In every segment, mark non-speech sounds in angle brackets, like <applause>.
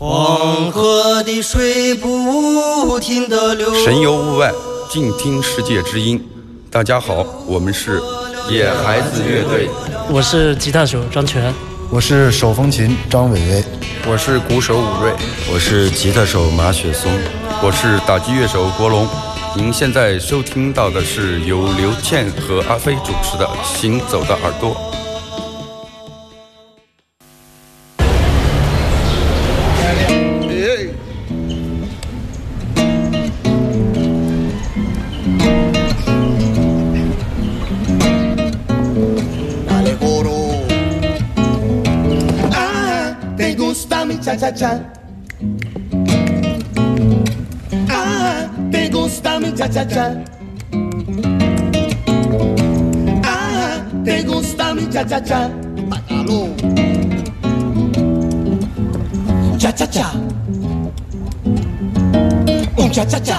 黄河的水不停的流。神游物外，静听世界之音。大家好，我们是野孩子乐队。我是吉他手张全，我是手风琴张伟伟，我是鼓手武瑞，我是吉他手马雪松，我是打击乐手国龙。您现在收听到的是由刘倩和阿飞主持的《行走的耳朵》。Ah, te gusta mi cha-cha-cha. Ah, te gusta mi cha-cha-cha. Cha-cha-cha. Un cha-cha-cha.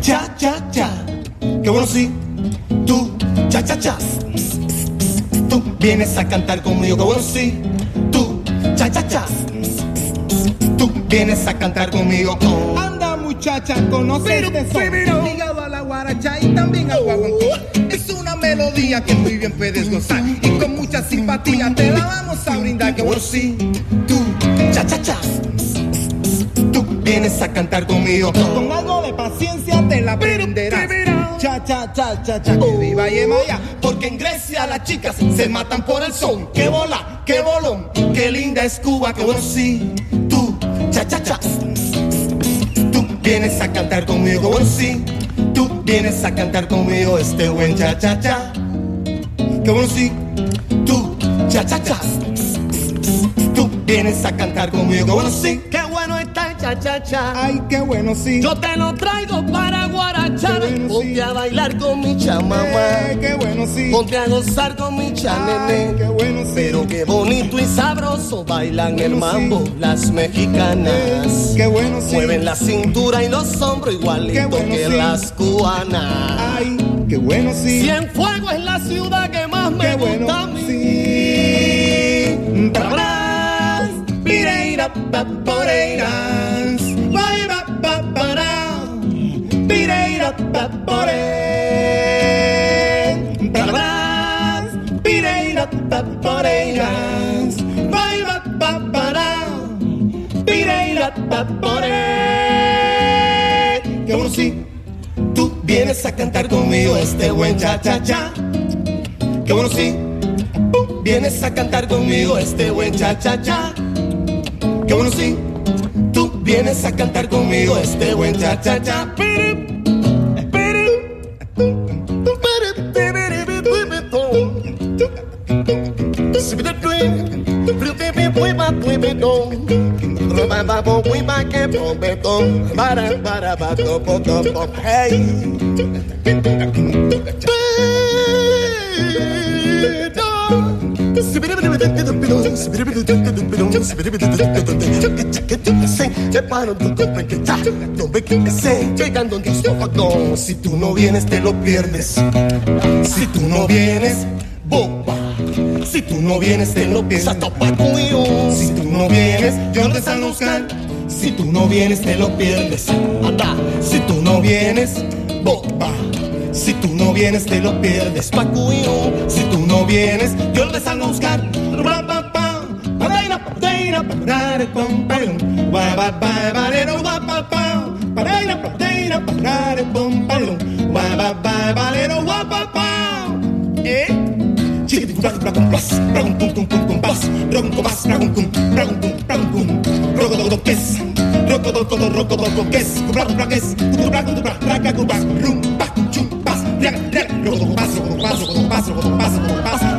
Cha-cha-cha. Qué bueno sí. Tú, cha-cha-cha. Tú vienes a cantar conmigo, qué bueno sí Tú vienes a cantar conmigo. Anda muchacha, conoce este son Ligado a la guaracha y también al guaguancó Es una melodía que muy bien puedes gozar Y con mucha simpatía te la vamos a brindar Que bueno sí, tú, cha cha cha. Tú vienes a cantar conmigo. Con algo de paciencia te la aprenderás. Cha cha cha cha cha. Que viva Yemaya Porque en Grecia las chicas se matan por el son ¡Qué bola, qué bolón, qué linda es Cuba Que bueno sí, tú, cha cha cha. Tú vienes a cantar conmigo, bueno sí. Tú vienes a cantar conmigo este buen cha cha cha. Que bueno sí, tú, cha cha cha. Tú vienes a cantar conmigo, bueno sí. bueno está el cha cha cha. Ay, qué bueno sí. Yo te lo traigo para guarachar. Bueno, Ponte sí. a bailar con mi chamamá. Eh, Qué bueno sí. Ponte a gozar con mi Ay, chanene qué bueno sí. Pero qué bonito y sabroso bailan el sí. mambo las mexicanas. Qué bueno sí. Mueven la cintura y los hombros igualito bueno, que sí. las cubanas. Ay, qué bueno sí. Cienfuegos es la ciudad que más me Qué gusta Que bueno sí, tú vienes a cantar conmigo este buen cha cha cha. Que bueno sí, vienes a cantar conmigo este buen cha cha cha. Que bueno sí, tú vienes a cantar conmigo este buen cha cha cha. Llegando disco vagón, si tú no vienes te lo pierdes. Si tú no vienes, boba. Si tú no vienes te lo pierdes. Si tú no vienes, yo te salgo a. Si tú no vienes te lo pierdes. Si tú no vienes, boba. Si tú no vienes te lo pierdes. Si tú no vienes, yo te salgo a buscar.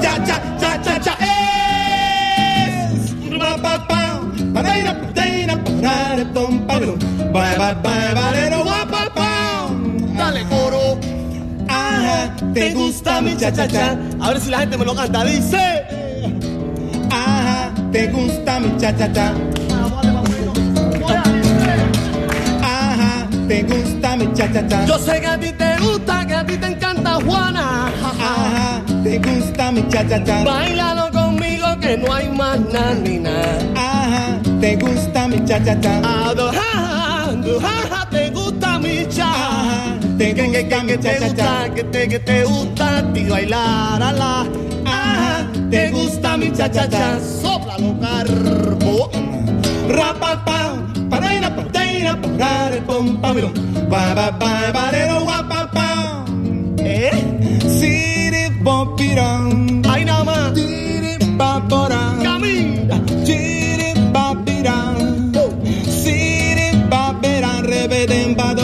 Ya, ya. Parare, pom, parum, ba, ba, ba, ba, ba, dale coro, Ajá, te gusta mi cha cha cha. A ver si la gente me lo canta. Dice. Ajá, te gusta mi cha cha cha. Ajá, te gusta mi cha cha cha. Yo sé que a ti te gusta, que a ti te encanta Juana. Ajá, te gusta mi cha cha cha. Bailalo conmigo que no hay más nada ni nada te gusta mi cha cha cha. Adorando, jaja, te gusta mi cha. Te gusta mi cha cha cha. Que te que te gusta ti bailar a la. Te gusta mi cha cha cha. Soplalo carbo. Rapa pa, para ir a pateira, para el pompa, ba ba ba, barero guapa pa. ¿Eh? Siri bopirón. Ay nada más. Siri paporón. Camino. hidden by the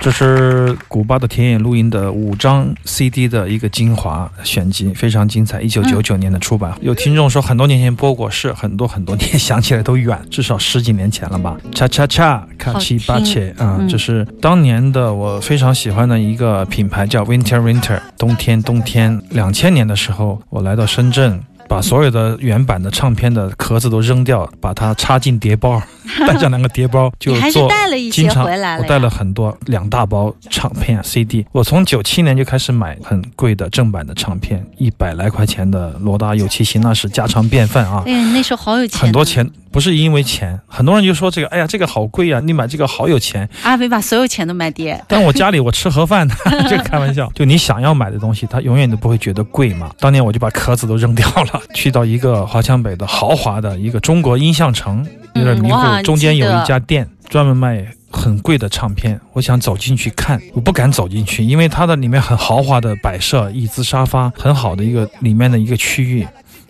这是古巴的田野录音的五张 CD 的一个精华选集，非常精彩。一九九九年的出版，有听众说很多年前播过，是很多很多年，<laughs> 想起来都远，至少十几年前了吧。恰恰恰，卡奇巴切啊，这是当年的我非常喜欢的一个品牌，叫 Winter Winter，冬天冬天。两千年的时候，我来到深圳。把所有的原版的唱片的壳子都扔掉，把它插进碟包，<laughs> 带上两个碟包就做还是做。带了一些经常回来了我带了很多，两大包唱片 CD。我从九七年就开始买很贵的正版的唱片，一百来块钱的罗大佑、齐秦，那是家常便饭啊。哎，那时候好有钱，很多。钱不是因为钱，很多人就说这个，哎呀，这个好贵啊，你买这个好有钱。阿伟把所有钱都买跌，但我家里我吃盒饭的，<laughs> 这个开玩笑。就你想要买的东西，它永远都不会觉得贵嘛。当年我就把壳子都扔掉了，<laughs> 去到一个华强北的豪华的一个中国音像城，有点迷糊嗯，中间有一家店专门卖。很贵的唱片，我想走进去看，我不敢走进去，因为它的里面很豪华的摆设，椅子、沙发，很好的一个里面的一个区域。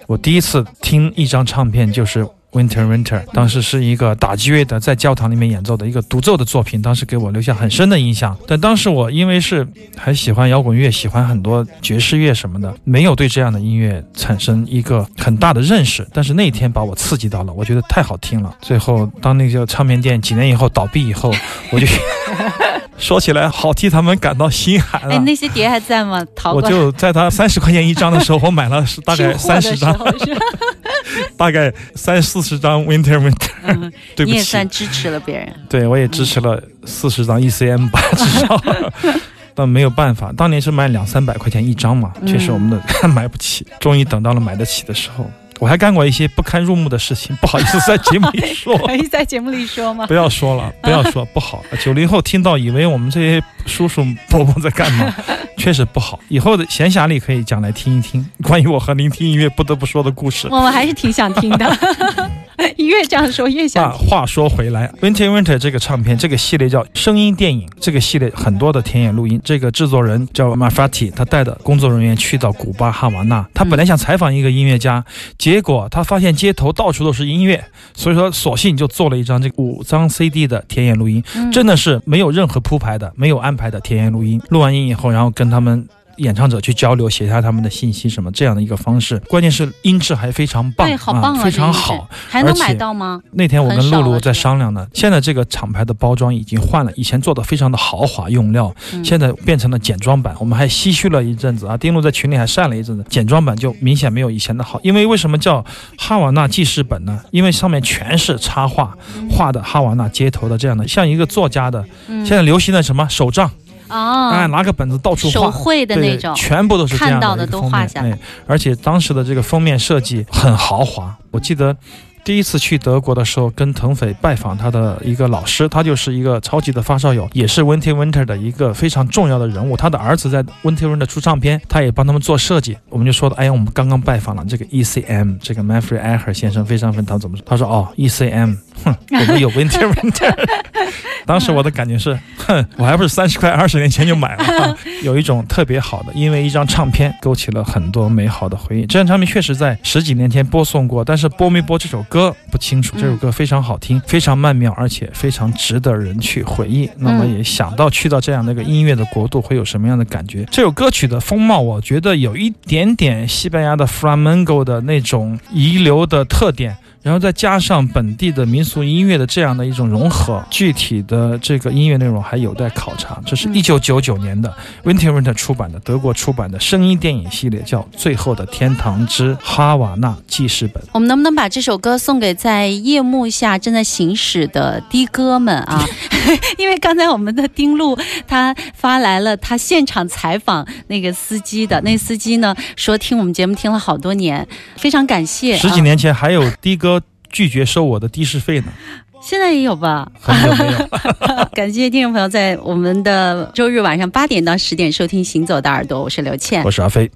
我第一次听一张唱片就是。Winter Winter，当时是一个打击乐的在教堂里面演奏的一个独奏的作品，当时给我留下很深的印象。但当时我因为是还喜欢摇滚乐，喜欢很多爵士乐什么的，没有对这样的音乐产生一个很大的认识。但是那一天把我刺激到了，我觉得太好听了。最后当那个唱片店几年以后倒闭以后，我就说起来好替他们感到心寒哎，了。那些碟还在吗？淘我就在他三十块钱一张的时候，我买了大概三十张，<laughs> 大概三四十张 Winter Winter。嗯 <laughs> 对不起你也算，支持了别人。对我也支持了四十张 ECM 吧，<laughs> 至少。但没有办法，当年是卖两三百块钱一张嘛，确实我们的 <laughs> 买不起。终于等到了买得起的时候，我还干过一些不堪入目的事情，不好意思在节目里说。<laughs> 可以在节目里说吗不？要说了，<laughs> 不要说不好。九零后听到以为我们这些叔叔伯伯在干嘛，<laughs> 确实不好。以后的闲暇里可以讲来听一听关于我和聆听音乐不得不说的故事。我们还是挺想听的，<laughs> 越这样说越啊，想听。话说回来，Winter Winter 这个唱片，这个系列叫声音电影，这个系列很多的田野录音。这个制作人叫 Mafati，他带的工作人员去到古巴哈瓦那，他本来想采访一个音乐家，结果他发现街头到处都是音乐，所以说索性就做了一张这个五张 CD 的田野录音，真的是没有任何铺排的，没有安排的田野录音。录完音以后，然后跟他们。演唱者去交流，写下他们的信息什么这样的一个方式，关键是音质还非常棒，对，好棒啊！非常好，还能而且买到吗？那天我跟露露在商量呢，现在这个厂牌的包装已经换了，以前做的非常的豪华用料，嗯现在变成了简装版。我们还唏嘘了一阵子啊，丁露在群里还晒了一阵子，简装版就明显没有以前的好。因为为什么叫哈瓦那记事本呢？因为上面全是插画，画的哈瓦那街头的这样的，像一个作家的，现在流行的什么手账，哎，啊，拿个本子到处手绘的那种，全部都是这样看到的都画下来哎，而且当时的这个封面设计很豪华，我记得。第一次去德国的时候，跟腾斐拜访他的一个老师，他就是一个超级的发烧友，也是 Winter Winter 的一个非常重要的人物。他的儿子在 Winter Winter 出唱片，他也帮他们做设计。我们就说的，哎呀，我们刚刚拜访了这个 ECM，这个 Manfred Eicher 先生非常非常怎么说？他说哦，ECM，哼，<laughs> 我们有 Winter Winter。当时我的感觉是，哼，我还不是三十块二十年前就买了，有一种特别好的，因为一张唱片勾起了很多美好的回忆。这张唱片确实在十几年前播送过，但是播没播这首歌不清楚。这首歌非常好听，非常曼妙，而且非常值得人去回忆。那么也想到去到这样的一个音乐的国度会有什么样的感觉？这首歌曲的风貌，我觉得有一点点西班牙的 flamenco 的那种遗留的特点。然后再加上本地的民俗音乐的这样的一种融合，具体的这个音乐内容还有待考察。这是一九九九年的 Winter Winter 出版的德国出版的声音电影系列，叫《最后的天堂之哈瓦那记事本》。我们能不能把这首歌送给在夜幕下正在行驶的的哥们啊？因为刚才我们的丁路他发来了他现场采访那个司机的，那司机呢说听我们节目听了好多年，非常感谢。十几年前还有的哥。拒绝收我的的士费呢？现在也有吧？没有。<laughs> 感谢听众朋友在我们的周日晚上八点到十点收听《行走的耳朵》，我是刘倩，我是阿飞。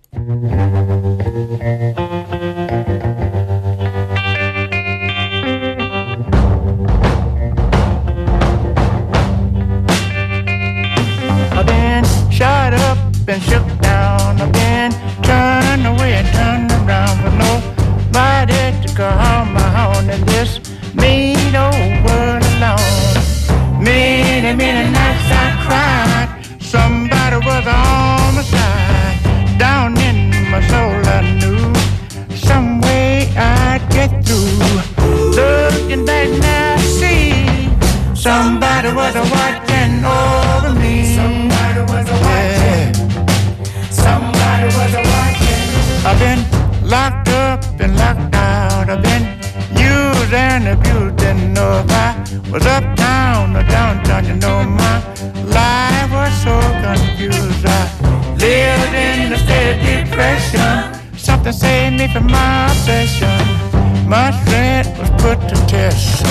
many, many nights I cried. Somebody was on my side. Down in my soul, I knew some way I'd get through. Looking back now, I see somebody was a wife. And if you didn't know if I was uptown or downtown, you know my life was so confused. I lived in a state of depression. Something saved me from my obsession. My strength was put to test.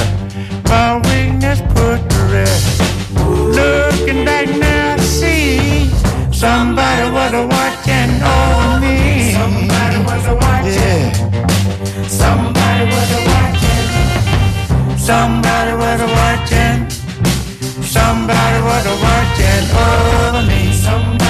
My weakness put to rest. Looking back now, I see somebody was watching over me. Somebody was watching. Yeah. Somebody was Somebody was watching. Somebody was watching over me. Somebody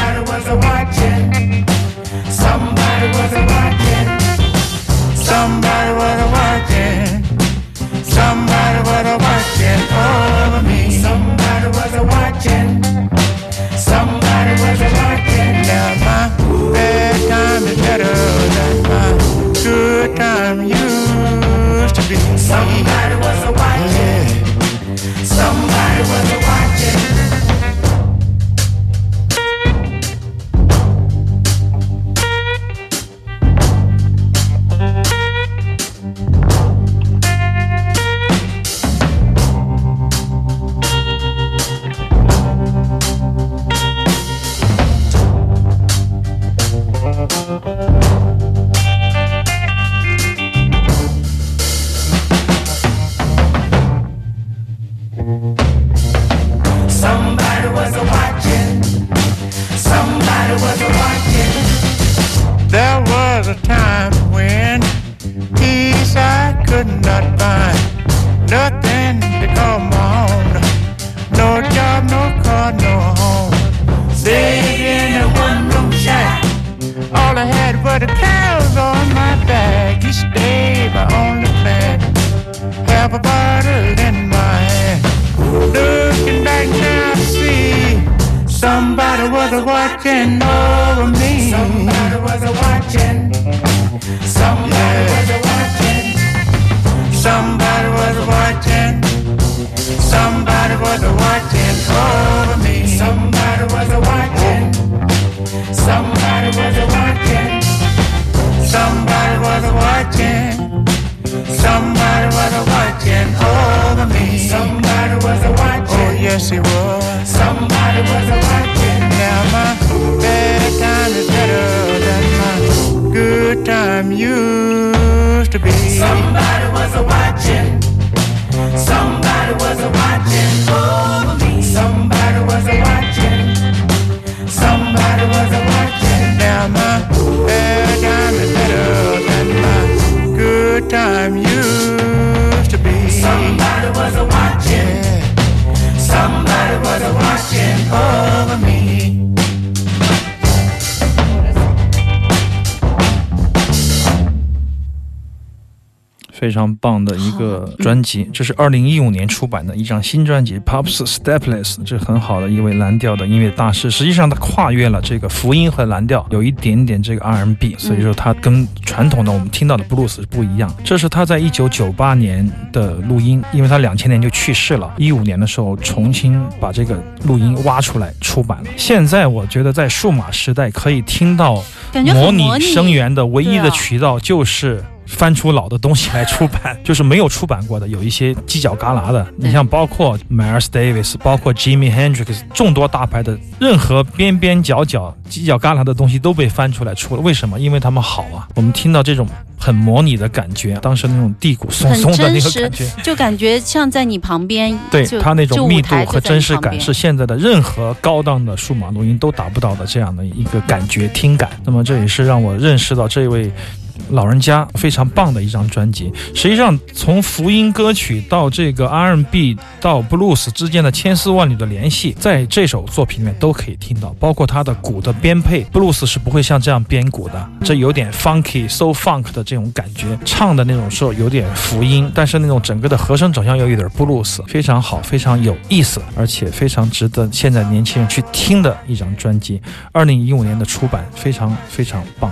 Somebody was a watching over me. Somebody was a watching. Somebody was a watching. Somebody was a watching. Somebody was a watching over me. Somebody was a watching. Somebody was a watching. Somebody was a watching. Somebody was a watching over me. Somebody was a watching. Oh yes, he was. Somebody was a watching. 非常棒的一个专辑，这是二零一五年出版的一张新专辑《Pops Stepless》，这很好的一位蓝调的音乐大师。实际上，他跨越了这个福音和蓝调，有一点点这个 R&B，所以说他跟传统的我们听到的布鲁斯不一样。这是他在一九九八年的录音，因为他两千年就去世了，一五年的时候重新把这个录音挖出来出版了。现在我觉得在数码时代可以听到模拟声源的唯一的渠道就是。翻出老的东西来出版，就是没有出版过的，有一些犄角旮旯的。你像包括 Miles Davis，包括 Jimmy Hendrix，众多大牌的，任何边边角角、犄角旮旯的东西都被翻出来出了。为什么？因为他们好啊。我们听到这种很模拟的感觉，当时那种地骨松松的那个感觉，就感觉像在你旁边。对他那种密度和真实感，是现在的任何高档的数码录音都达不到的这样的一个感觉听感。那么这也是让我认识到这位。老人家非常棒的一张专辑。实际上，从福音歌曲到这个 R&B 到布鲁斯之间的千丝万缕的联系，在这首作品里面都可以听到。包括他的鼓的编配，布鲁斯是不会像这样编鼓的，这有点 funky so funk 的这种感觉。唱的那种时候有点福音，但是那种整个的和声走向又有点布鲁斯，非常好，非常有意思，而且非常值得现在年轻人去听的一张专辑。二零一五年的出版，非常非常棒。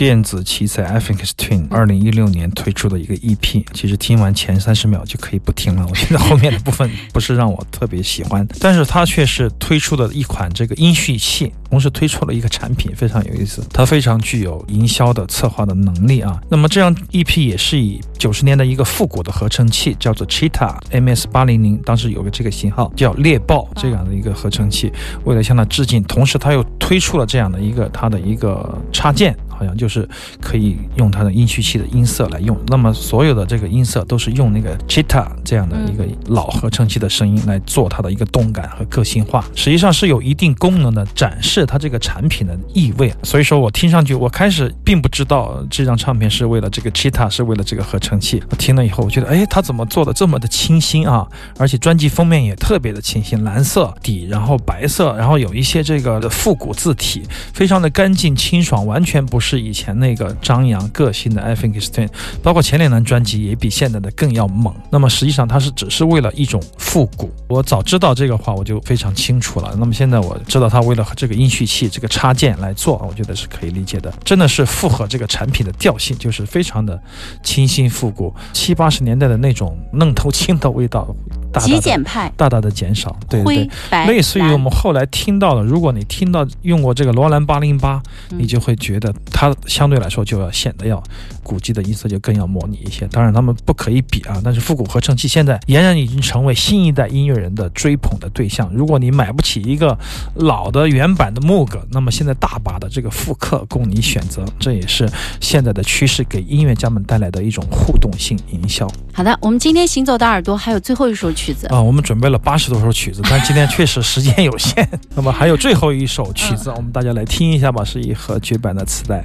电子奇才 FX Twin 二零一六年推出的一个 EP。其实听完前三十秒就可以不听了，<laughs> 我觉得后面的部分不是让我特别喜欢，但是它却是推出的一款这个音序器，同时推出了一个产品，非常有意思。它非常具有营销的策划的能力啊。那么这样 EP 也是以九十年的一个复古的合成器，叫做 Cheetah MS 八零零，当时有个这个型号叫猎豹这样的一个合成器，为了向它致敬，同时它又推出了这样的一个它的一个插件。好像就是可以用它的音序器的音色来用，那么所有的这个音色都是用那个 Chita 这样的一个老合成器的声音来做它的一个动感和个性化，实际上是有一定功能的展示它这个产品的意味。所以说我听上去，我开始并不知道这张唱片是为了这个 Chita，是为了这个合成器。我听了以后，我觉得，哎，它怎么做的这么的清新啊？而且专辑封面也特别的清新，蓝色底，然后白色，然后有一些这个复古字体，非常的干净清爽，完全不是。是以前那个张扬个性的 f i n k s t e n 包括前两张专辑也比现在的更要猛。那么实际上它是只是为了一种复古。我早知道这个话，我就非常清楚了。那么现在我知道他为了这个音序器这个插件来做，我觉得是可以理解的。真的是符合这个产品的调性，就是非常的清新复古，七八十年代的那种嫩头青的味道。极简派，大大的减少，对对。对，类似于我们后来听到的，如果你听到用过这个罗兰八零八，你就会觉得它相对来说就要显得要古迹的音色就更要模拟一些。当然他们不可以比啊，但是复古合成器现在俨然已经成为新一代音乐人的追捧的对象。如果你买不起一个老的原版的 Moog，那么现在大把的这个复刻供你选择，这也是现在的趋势，给音乐家们带来的一种互动性营销。好的，我们今天行走的耳朵还有最后一首。曲子啊，我们准备了八十多首曲子，但今天确实时间有限。那么还有最后一首曲子，我们大家来听一下吧，是一盒绝版的磁带。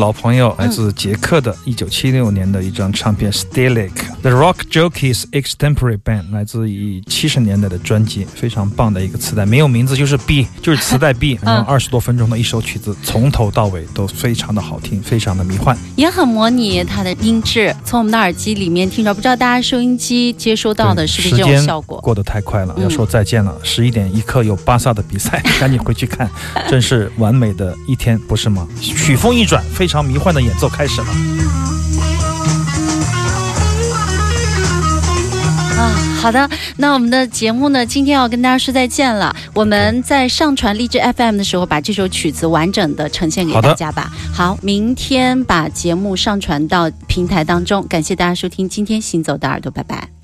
我们的老朋友来自捷克的，一九七六年的一张唱片《Stilic The Rock Jockeys Extempore Band》，来自于七十年代的专辑，非常棒的一个磁带，没有名字就是 B，就是磁带 B，<laughs> 然后二十多分钟的一首曲子，从头到尾都非常的好听，非常的迷幻，也很模拟它的音质，从我们的耳机里面听着，不知道大家收音机接收到的是不是这种效果？过得太快了，嗯。要说再见了，十一点一刻有巴萨的比赛，<laughs> 赶紧回去看，真是完美的一天，不是吗？曲风一转，非常迷幻的演奏开始了。啊，好的，那我们的节目呢，今天要跟大家说再见了。我们在上传荔枝 FM 的时候，把这首曲子完整的呈现给大家吧。好，明天把节目上传到平台当中。感谢大家收听今天行走的耳朵，拜拜。